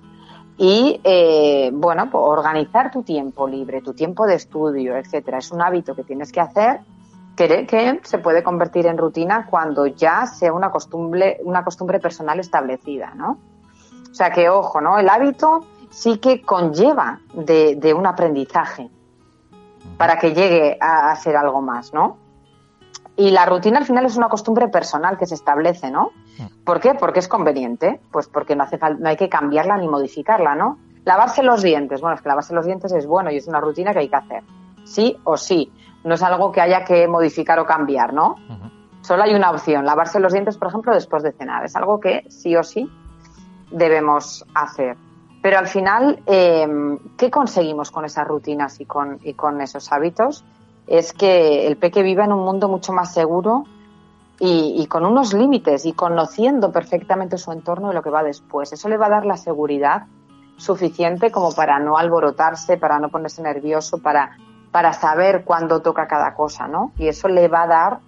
Y, eh, bueno, pues organizar tu tiempo libre, tu tiempo de estudio, etcétera. Es un hábito que tienes que hacer que, se puede convertir en rutina cuando ya sea una costumbre, una costumbre personal establecida, ¿no? O sea que, ojo, ¿no? El hábito sí que conlleva de, de un aprendizaje para que llegue a, a ser algo más, ¿no? Y la rutina al final es una costumbre personal que se establece, ¿no? ¿Por qué? Porque es conveniente. Pues porque no hace falta, no hay que cambiarla ni modificarla, ¿no? Lavarse los dientes. Bueno, es que lavarse los dientes es bueno y es una rutina que hay que hacer. Sí o sí. No es algo que haya que modificar o cambiar, ¿no? Uh -huh. Solo hay una opción. Lavarse los dientes, por ejemplo, después de cenar. Es algo que sí o sí debemos hacer. Pero al final, eh, ¿qué conseguimos con esas rutinas y con, y con esos hábitos? Es que el peque viva en un mundo mucho más seguro y, con unos límites y conociendo perfectamente su entorno y lo que va después. Eso le va a dar la seguridad suficiente como para no alborotarse, para no ponerse nervioso, para, para saber cuándo toca cada cosa, ¿no? Y eso le va a dar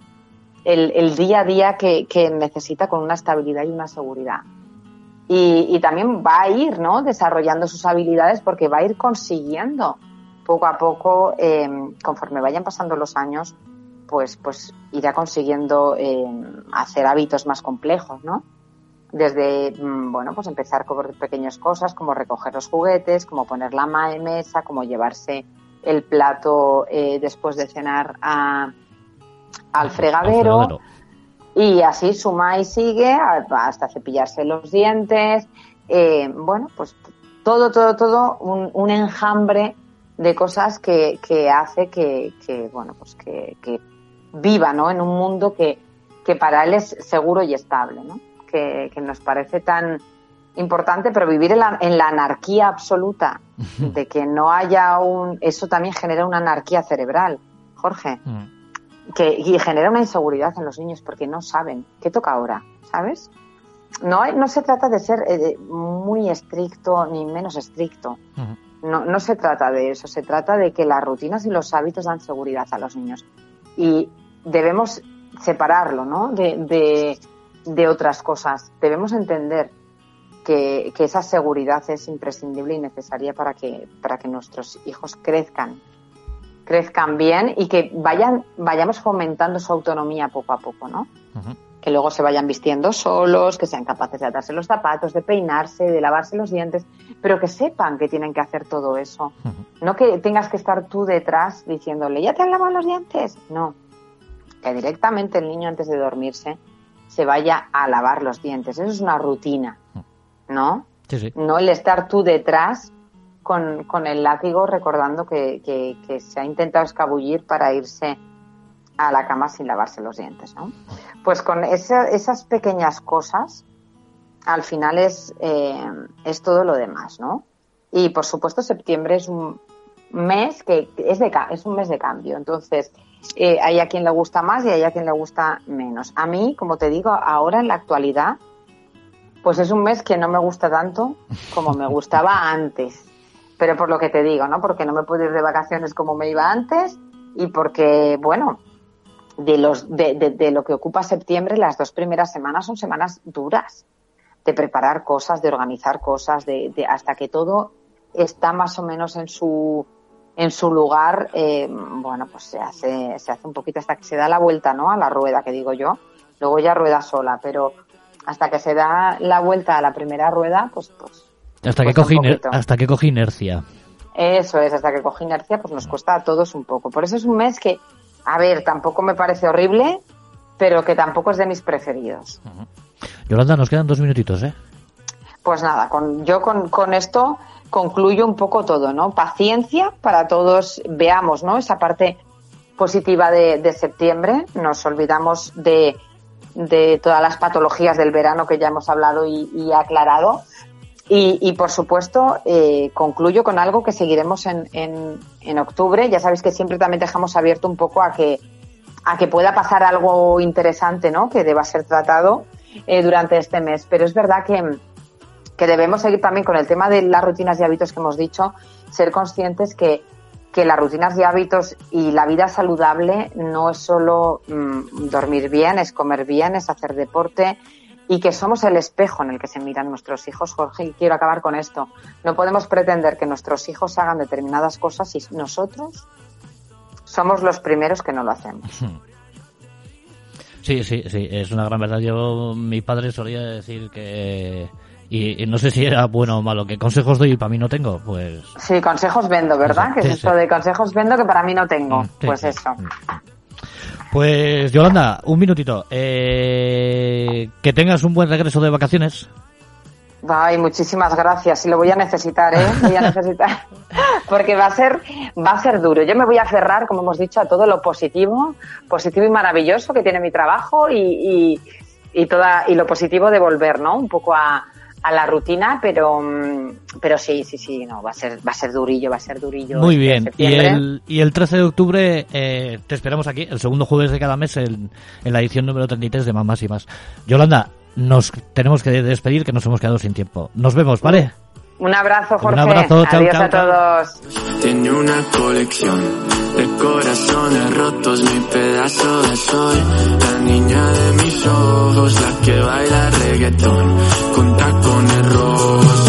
el, el día a día que, que necesita con una estabilidad y una seguridad. Y, y también va a ir, ¿no? Desarrollando sus habilidades porque va a ir consiguiendo poco a poco, eh, conforme vayan pasando los años, pues, pues irá consiguiendo eh, hacer hábitos más complejos, ¿no? Desde, mm, bueno, pues empezar con pequeñas cosas como recoger los juguetes, como poner la ma- mesa, como llevarse el plato eh, después de cenar a- al fregadero. Al fregadero. Y así suma y sigue hasta cepillarse los dientes. eh, bueno, pues todo, todo, todo un, un enjambre de cosas que, que hace que, que, bueno, pues que, que viva, ¿no? En un mundo que, que para él es seguro y estable, ¿no? Que, que nos parece tan importante, pero vivir en la, en la anarquía absoluta, de que no haya un... Eso también genera una anarquía cerebral, Jorge Mm. que, y genera una inseguridad en los niños porque no saben qué toca ahora, ¿sabes? No, no se trata de ser eh, muy estricto ni menos estricto. No, no se trata de eso, se trata de que las rutinas y los hábitos dan seguridad a los niños. Y debemos separarlo, ¿no? De, de, otras cosas. Debemos entender que, que esa seguridad es imprescindible y necesaria para que, para que nuestros hijos crezcan crezcan bien y que vayan vayamos fomentando su autonomía poco a poco, ¿no? Que luego se vayan vistiendo solos, que sean capaces de atarse los zapatos, de peinarse, de lavarse los dientes, pero que sepan que tienen que hacer todo eso. No que tengas que estar tú detrás diciéndole, ¿ya te han lavado los dientes? No. Que directamente el niño antes de dormirse se vaya a lavar los dientes. Eso es una rutina, ¿no? Sí, sí. no el estar tú detrás con, con el látigo recordando que, que- que se ha intentado escabullir para irse a la cama sin lavarse los dientes, ¿no? Pues con esa- esas pequeñas cosas, al final es, eh, es todo lo demás, ¿no? Y por supuesto septiembre es un mes que es, de, es un mes de cambio, entonces eh, hay a quien le gusta más y hay a quien le gusta menos. A mí, como te digo, ahora en la actualidad, pues es un mes que no me gusta tanto como me gustaba [LAUGHS] antes. Pero por lo que te digo, ¿no? Porque no me puedo ir de vacaciones como me iba antes y porque, bueno, de, los, de, de- de lo que ocupa septiembre, las dos primeras semanas son semanas duras de preparar cosas, de organizar cosas, de, de- hasta que todo está más o menos en su en su lugar, eh, bueno, pues se hace, se hace un poquito hasta que se da la vuelta, ¿no? A la rueda, que digo yo. Luego ya rueda sola, pero hasta que se da la vuelta a la primera rueda, pues, pues Hasta que, poquito. hasta que coge inercia. Eso es, hasta que coge inercia, pues nos cuesta a todos un poco. Por eso es un mes que, a ver, tampoco me parece horrible, pero que tampoco es de mis preferidos. Yolanda, nos quedan dos minutitos, ¿eh? Pues nada, con, yo con, con esto concluyo un poco todo, ¿no? Paciencia para todos, veamos, ¿no? Esa parte positiva de, de septiembre, nos olvidamos de, de todas las patologías del verano que ya hemos hablado y, y aclarado. Y, y, por supuesto, eh, concluyo con algo que seguiremos en, en, en octubre. Ya sabéis que siempre también dejamos abierto un poco a que, a que pueda pasar algo interesante, ¿no? Que deba ser tratado eh, durante este mes. Pero es verdad que, que debemos seguir también con el tema de las rutinas y hábitos que hemos dicho, ser conscientes que, que las rutinas y hábitos y la vida saludable no es solo mm, dormir bien, es comer bien, es hacer deporte y que somos el espejo en el que se miran nuestros hijos. Jorge, y quiero acabar con esto. No podemos pretender que nuestros hijos hagan determinadas cosas si nosotros somos los primeros que no lo hacemos. [LAUGHS] Sí, sí, sí, es una gran verdad. Yo, mi padre solía decir que, y, y no sé si era bueno o malo, que consejos doy y para mí no tengo, pues... Sí, consejos vendo, ¿verdad? Sí, Que es sí, esto sí. de consejos vendo que para mí no tengo. Mm, Pues eso. Pues, Yolanda, un minutito. Eh, que tengas un buen regreso de vacaciones. Ay, muchísimas gracias. Y lo voy a necesitar, ¿eh? Voy a necesitar. [LAUGHS] Porque va a ser, va a ser duro. Yo me voy a aferrar, como hemos dicho, a todo lo positivo, positivo y maravilloso que tiene mi trabajo y, y, y toda, y lo positivo de volver, ¿no? Un poco a, a la rutina, pero mm, pero sí, sí, sí, no, va a ser va a ser durillo, va a ser durillo. Muy bien. Y el, y el 13 de octubre eh, te esperamos aquí, el segundo jueves de cada mes, en, en la edición número 33 de Mamás y Más. Yolanda, nos tenemos que despedir, que nos hemos quedado sin tiempo. Nos vemos, ¿vale? Un abrazo, Jorge. abrazo, chao, Adiós chao, a todos. Tiene una colección de corazones rotos, mi pedazo de sol. La niña de mis ojos, la que baila reggaetón con tacones rojos.